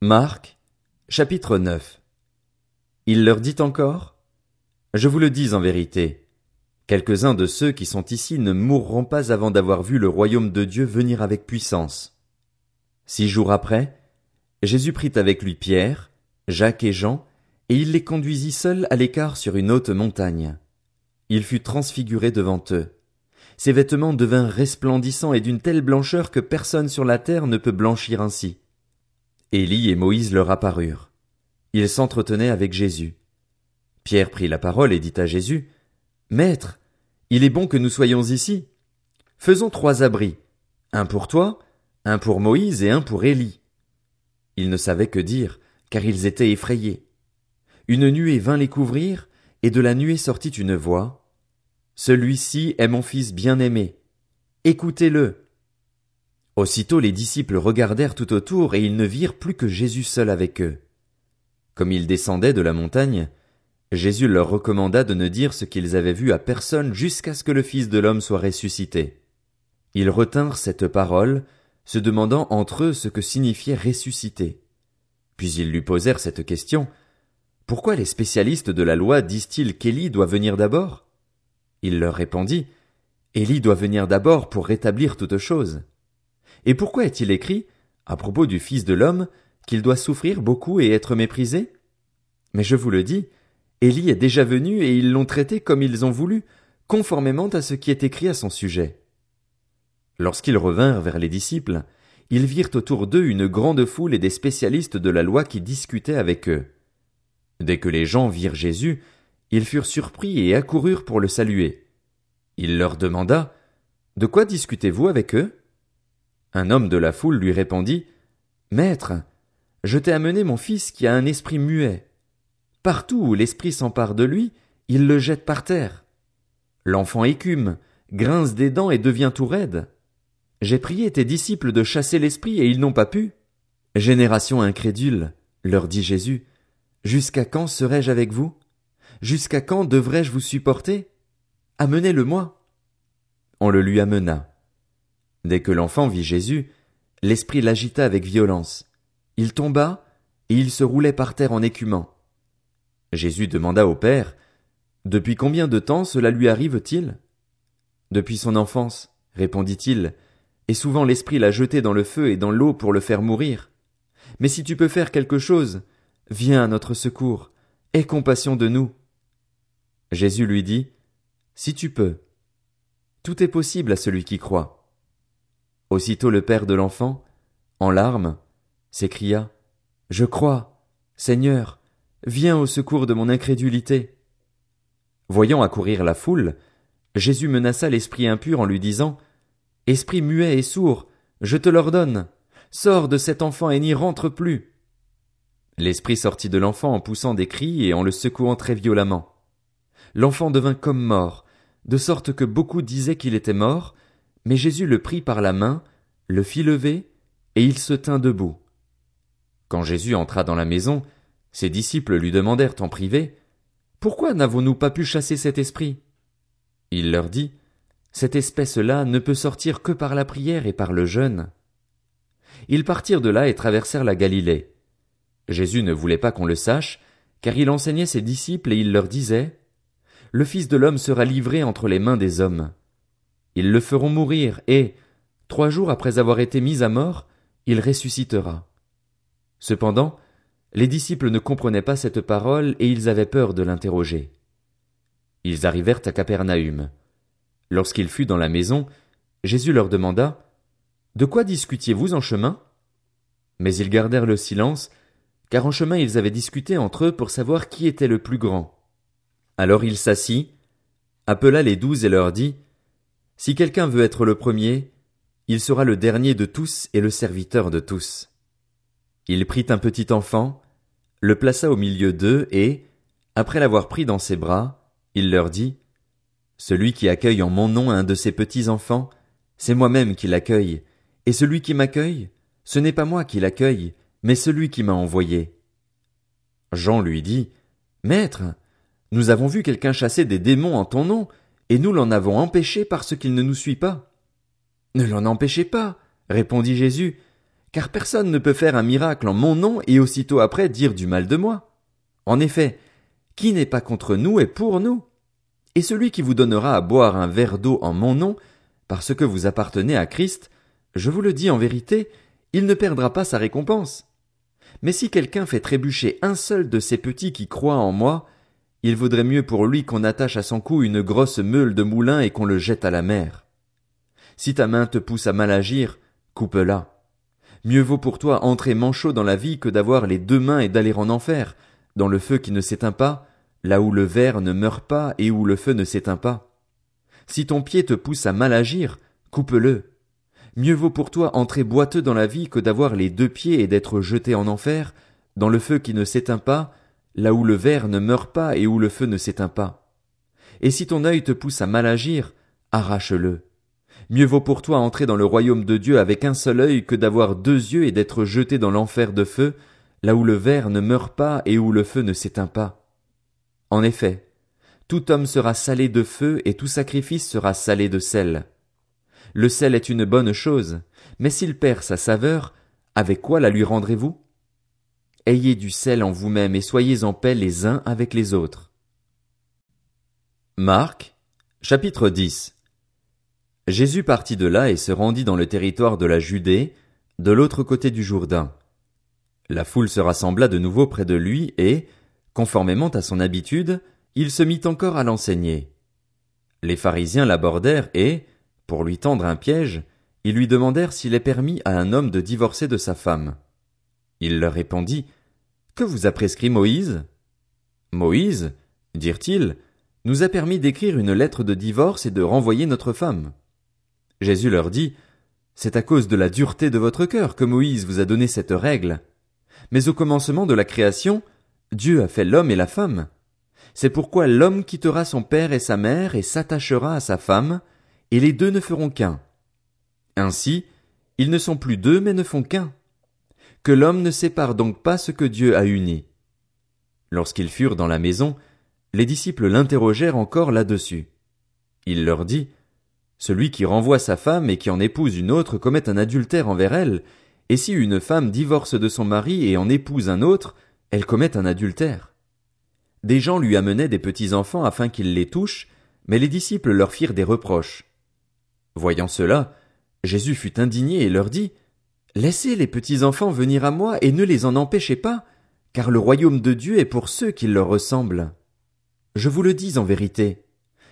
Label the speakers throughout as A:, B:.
A: Marc, chapitre 9 Il leur dit encore, Je vous le dis en vérité, quelques-uns de ceux qui sont ici ne mourront pas avant d'avoir vu le royaume de Dieu venir avec puissance. Six jours après, Jésus prit avec lui Pierre, Jacques et Jean, et il les conduisit seuls à l'écart sur une haute montagne. Il fut transfiguré devant eux. Ses vêtements devinrent resplendissants et d'une telle blancheur que personne sur la terre ne peut blanchir ainsi. Élie et Moïse leur apparurent. Ils s'entretenaient avec Jésus. Pierre prit la parole et dit à Jésus, Maître, il est bon que nous soyons ici. Faisons trois abris, un pour toi, un pour Moïse et un pour Élie. Ils ne savaient que dire, car ils étaient effrayés. Une nuée vint les couvrir, et de la nuée sortit une voix, celui-ci est mon fils bien-aimé. Écoutez-le. Aussitôt les disciples regardèrent tout autour et ils ne virent plus que Jésus seul avec eux. Comme ils descendaient de la montagne, Jésus leur recommanda de ne dire ce qu'ils avaient vu à personne jusqu'à ce que le Fils de l'homme soit ressuscité. Ils retinrent cette parole, se demandant entre eux ce que signifiait ressusciter. Puis ils lui posèrent cette question. Pourquoi les spécialistes de la loi disent-ils qu'Élie doit venir d'abord? Il leur répondit, Élie doit venir d'abord pour rétablir toutes choses. Et pourquoi est-il écrit, à propos du Fils de l'homme, qu'il doit souffrir beaucoup et être méprisé? Mais je vous le dis, Élie est déjà venu et ils l'ont traité comme ils ont voulu, conformément à ce qui est écrit à son sujet. Lorsqu'ils revinrent vers les disciples, ils virent autour d'eux une grande foule et des spécialistes de la loi qui discutaient avec eux. Dès que les gens virent Jésus, ils furent surpris et accoururent pour le saluer. Il leur demanda, De quoi discutez-vous avec eux? Un homme de la foule lui répondit, Maître, je t'ai amené mon fils qui a un esprit muet. Partout où l'esprit s'empare de lui, il le jette par terre. L'enfant écume, grince des dents et devient tout raide. J'ai prié tes disciples de chasser l'esprit et ils n'ont pas pu. Génération incrédule, leur dit Jésus, jusqu'à quand serai-je avec vous? Jusqu'à quand devrais-je vous supporter? Amenez-le-moi. On le lui amena. Dès que l'enfant vit Jésus, l'esprit l'agita avec violence. Il tomba, et il se roulait par terre en écumant. Jésus demanda au Père, Depuis combien de temps cela lui arrive-t-il? Depuis son enfance, répondit-il, et souvent l'esprit l'a jeté dans le feu et dans l'eau pour le faire mourir. Mais si tu peux faire quelque chose, viens à notre secours, aie compassion de nous. Jésus lui dit, Si tu peux. Tout est possible à celui qui croit. Aussitôt le père de l'enfant, en larmes, s'écria, Je crois, Seigneur, viens au secours de mon incrédulité. Voyant accourir la foule, Jésus menaça l'esprit impur en lui disant, Esprit muet et sourd, je te l'ordonne, sors de cet enfant et n'y rentre plus. L'esprit sortit de l'enfant en poussant des cris et en le secouant très violemment l'enfant devint comme mort, de sorte que beaucoup disaient qu'il était mort, mais Jésus le prit par la main, le fit lever, et il se tint debout. Quand Jésus entra dans la maison, ses disciples lui demandèrent en privé, Pourquoi n'avons-nous pas pu chasser cet esprit? Il leur dit, Cette espèce-là ne peut sortir que par la prière et par le jeûne. Ils partirent de là et traversèrent la Galilée. Jésus ne voulait pas qu'on le sache, car il enseignait ses disciples et il leur disait, le Fils de l'homme sera livré entre les mains des hommes. Ils le feront mourir, et, trois jours après avoir été mis à mort, il ressuscitera. Cependant, les disciples ne comprenaient pas cette parole et ils avaient peur de l'interroger. Ils arrivèrent à Capernaum. Lorsqu'il fut dans la maison, Jésus leur demanda, De quoi discutiez-vous en chemin? Mais ils gardèrent le silence, car en chemin ils avaient discuté entre eux pour savoir qui était le plus grand. Alors il s'assit, appela les douze et leur dit, Si quelqu'un veut être le premier, il sera le dernier de tous et le serviteur de tous. Il prit un petit enfant, le plaça au milieu d'eux et, après l'avoir pris dans ses bras, il leur dit, Celui qui accueille en mon nom un de ces petits enfants, c'est moi-même qui l'accueille, et celui qui m'accueille, ce n'est pas moi qui l'accueille, mais celui qui m'a envoyé. Jean lui dit, Maître, nous avons vu quelqu'un chasser des démons en ton nom, et nous l'en avons empêché parce qu'il ne nous suit pas. Ne l'en empêchez pas, répondit Jésus, car personne ne peut faire un miracle en mon nom et aussitôt après dire du mal de moi. En effet, qui n'est pas contre nous est pour nous. Et celui qui vous donnera à boire un verre d'eau en mon nom, parce que vous appartenez à Christ, je vous le dis en vérité, il ne perdra pas sa récompense. Mais si quelqu'un fait trébucher un seul de ces petits qui croient en moi, il vaudrait mieux pour lui qu'on attache à son cou une grosse meule de moulin et qu'on le jette à la mer. Si ta main te pousse à mal agir, coupe-la. Mieux vaut pour toi entrer manchot dans la vie que d'avoir les deux mains et d'aller en enfer, dans le feu qui ne s'éteint pas, là où le ver ne meurt pas et où le feu ne s'éteint pas. Si ton pied te pousse à mal agir, coupe-le. Mieux vaut pour toi entrer boiteux dans la vie que d'avoir les deux pieds et d'être jeté en enfer, dans le feu qui ne s'éteint pas, là où le ver ne meurt pas et où le feu ne s'éteint pas. Et si ton œil te pousse à mal agir, arrache-le. Mieux vaut pour toi entrer dans le royaume de Dieu avec un seul œil que d'avoir deux yeux et d'être jeté dans l'enfer de feu, là où le ver ne meurt pas et où le feu ne s'éteint pas. En effet, tout homme sera salé de feu et tout sacrifice sera salé de sel. Le sel est une bonne chose, mais s'il perd sa saveur, avec quoi la lui rendrez-vous? Ayez du sel en vous-même et soyez en paix les uns avec les autres. Marc, chapitre 10 Jésus partit de là et se rendit dans le territoire de la Judée, de l'autre côté du Jourdain. La foule se rassembla de nouveau près de lui et, conformément à son habitude, il se mit encore à l'enseigner. Les pharisiens l'abordèrent et, pour lui tendre un piège, ils lui demandèrent s'il est permis à un homme de divorcer de sa femme. Il leur répondit, que vous a prescrit Moïse? Moïse, dirent-ils, nous a permis d'écrire une lettre de divorce et de renvoyer notre femme. Jésus leur dit, C'est à cause de la dureté de votre cœur que Moïse vous a donné cette règle. Mais au commencement de la création, Dieu a fait l'homme et la femme. C'est pourquoi l'homme quittera son père et sa mère et s'attachera à sa femme, et les deux ne feront qu'un. Ainsi, ils ne sont plus deux mais ne font qu'un que l'homme ne sépare donc pas ce que Dieu a uni. Lorsqu'ils furent dans la maison, les disciples l'interrogèrent encore là-dessus. Il leur dit, Celui qui renvoie sa femme et qui en épouse une autre commet un adultère envers elle, et si une femme divorce de son mari et en épouse un autre, elle commet un adultère. Des gens lui amenaient des petits enfants afin qu'ils les touchent, mais les disciples leur firent des reproches. Voyant cela, Jésus fut indigné et leur dit, Laissez les petits enfants venir à moi et ne les en empêchez pas, car le royaume de Dieu est pour ceux qui leur ressemblent. Je vous le dis en vérité,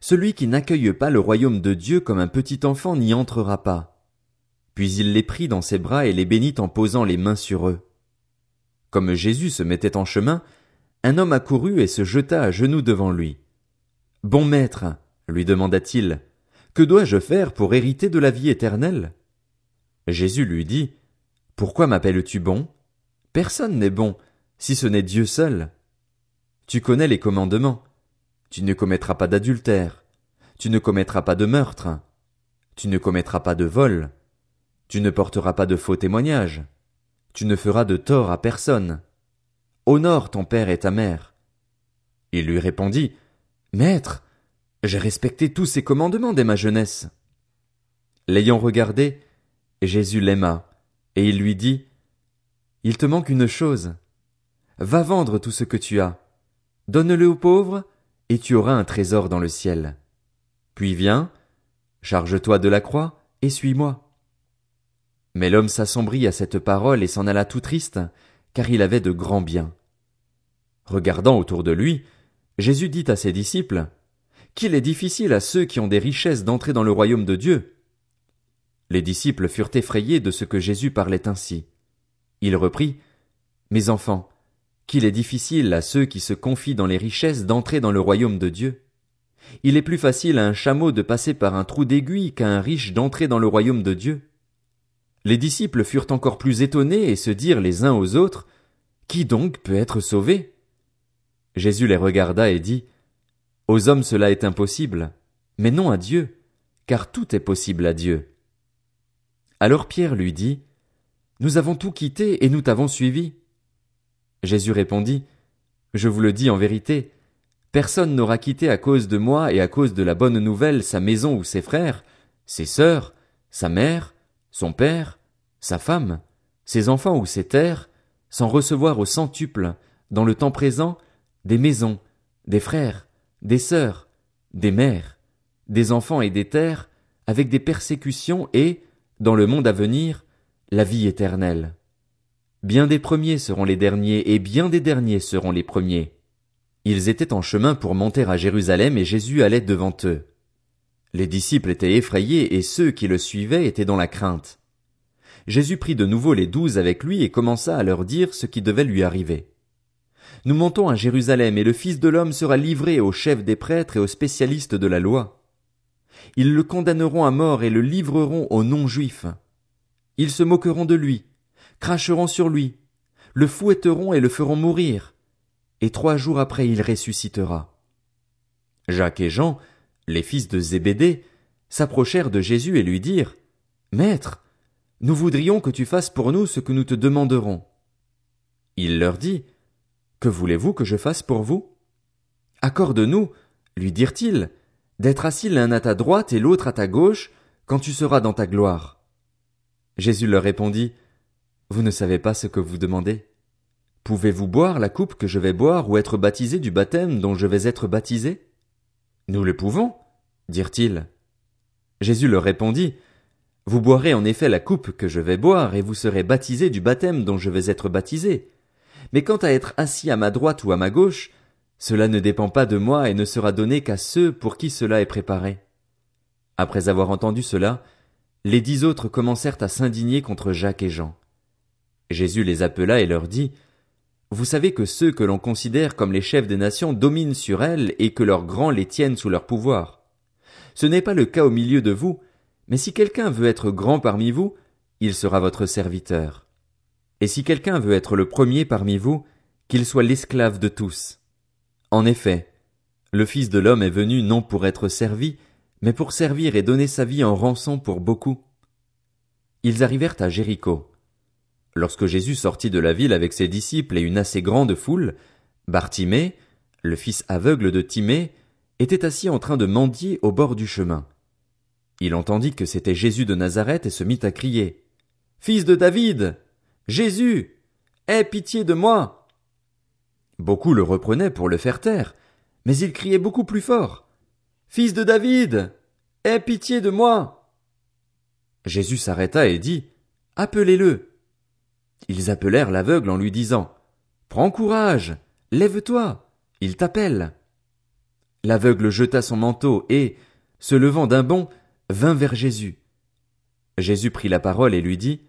A: celui qui n'accueille pas le royaume de Dieu comme un petit enfant n'y entrera pas. Puis il les prit dans ses bras et les bénit en posant les mains sur eux. Comme Jésus se mettait en chemin, un homme accourut et se jeta à genoux devant lui. Bon maître, lui demanda-t-il, que dois-je faire pour hériter de la vie éternelle? Jésus lui dit, pourquoi m'appelles-tu bon? Personne n'est bon, si ce n'est Dieu seul. Tu connais les commandements. Tu ne commettras pas d'adultère. Tu ne commettras pas de meurtre. Tu ne commettras pas de vol. Tu ne porteras pas de faux témoignages. Tu ne feras de tort à personne. Honore ton père et ta mère. Il lui répondit, Maître, j'ai respecté tous ces commandements dès ma jeunesse. L'ayant regardé, Jésus l'aima et il lui dit, Il te manque une chose. Va vendre tout ce que tu as. Donne-le aux pauvres, et tu auras un trésor dans le ciel. Puis viens, charge-toi de la croix, et suis-moi. Mais l'homme s'assombrit à cette parole et s'en alla tout triste, car il avait de grands biens. Regardant autour de lui, Jésus dit à ses disciples, Qu'il est difficile à ceux qui ont des richesses d'entrer dans le royaume de Dieu. Les disciples furent effrayés de ce que Jésus parlait ainsi. Il reprit, Mes enfants, qu'il est difficile à ceux qui se confient dans les richesses d'entrer dans le royaume de Dieu. Il est plus facile à un chameau de passer par un trou d'aiguille qu'à un riche d'entrer dans le royaume de Dieu. Les disciples furent encore plus étonnés et se dirent les uns aux autres, Qui donc peut être sauvé? Jésus les regarda et dit, Aux hommes cela est impossible, mais non à Dieu, car tout est possible à Dieu. Alors Pierre lui dit, Nous avons tout quitté et nous t'avons suivi. Jésus répondit, Je vous le dis en vérité, personne n'aura quitté à cause de moi et à cause de la bonne nouvelle sa maison ou ses frères, ses sœurs, sa mère, son père, sa femme, ses enfants ou ses terres, sans recevoir au centuple, dans le temps présent, des maisons, des frères, des sœurs, des mères, des enfants et des terres, avec des persécutions et, dans le monde à venir, la vie éternelle. Bien des premiers seront les derniers, et bien des derniers seront les premiers. Ils étaient en chemin pour monter à Jérusalem, et Jésus allait devant eux. Les disciples étaient effrayés, et ceux qui le suivaient étaient dans la crainte. Jésus prit de nouveau les douze avec lui et commença à leur dire ce qui devait lui arriver. Nous montons à Jérusalem, et le Fils de l'homme sera livré aux chefs des prêtres et aux spécialistes de la loi. Ils le condamneront à mort et le livreront aux non-juifs. Ils se moqueront de lui, cracheront sur lui, le fouetteront et le feront mourir, et trois jours après il ressuscitera. Jacques et Jean, les fils de Zébédée, s'approchèrent de Jésus et lui dirent, Maître, nous voudrions que tu fasses pour nous ce que nous te demanderons. Il leur dit, Que voulez-vous que je fasse pour vous? Accorde-nous, lui dirent-ils, d'être assis l'un à ta droite et l'autre à ta gauche, quand tu seras dans ta gloire. Jésus leur répondit, vous ne savez pas ce que vous demandez? Pouvez-vous boire la coupe que je vais boire ou être baptisé du baptême dont je vais être baptisé? Nous le pouvons, dirent-ils. Jésus leur répondit, Vous boirez en effet la coupe que je vais boire et vous serez baptisé du baptême dont je vais être baptisé. Mais quant à être assis à ma droite ou à ma gauche, cela ne dépend pas de moi et ne sera donné qu'à ceux pour qui cela est préparé. Après avoir entendu cela, les dix autres commencèrent à s'indigner contre Jacques et Jean. Jésus les appela et leur dit, Vous savez que ceux que l'on considère comme les chefs des nations dominent sur elles et que leurs grands les tiennent sous leur pouvoir. Ce n'est pas le cas au milieu de vous, mais si quelqu'un veut être grand parmi vous, il sera votre serviteur. Et si quelqu'un veut être le premier parmi vous, qu'il soit l'esclave de tous. En effet, le Fils de l'homme est venu non pour être servi, mais pour servir et donner sa vie en rançon pour beaucoup. Ils arrivèrent à Jéricho. Lorsque Jésus sortit de la ville avec ses disciples et une assez grande foule, Bartimée, le fils aveugle de Timée, était assis en train de mendier au bord du chemin. Il entendit que c'était Jésus de Nazareth et se mit à crier. Fils de David. Jésus. Aie pitié de moi. Beaucoup le reprenaient pour le faire taire, mais il criait beaucoup plus fort. Fils de David. Aie pitié de moi. Jésus s'arrêta et dit. Appelez-le. Ils appelèrent l'aveugle en lui disant Prends courage, lève-toi, il t'appelle. L'aveugle jeta son manteau et, se levant d'un bond, vint vers Jésus. Jésus prit la parole et lui dit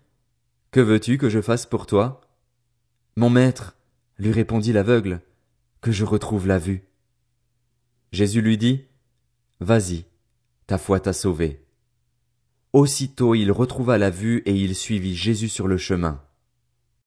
A: Que veux-tu que je fasse pour toi? Mon maître, lui répondit l'aveugle, que je retrouve la vue. Jésus lui dit Vas-y, ta foi t'a sauvé. Aussitôt il retrouva la vue et il suivit Jésus sur le chemin.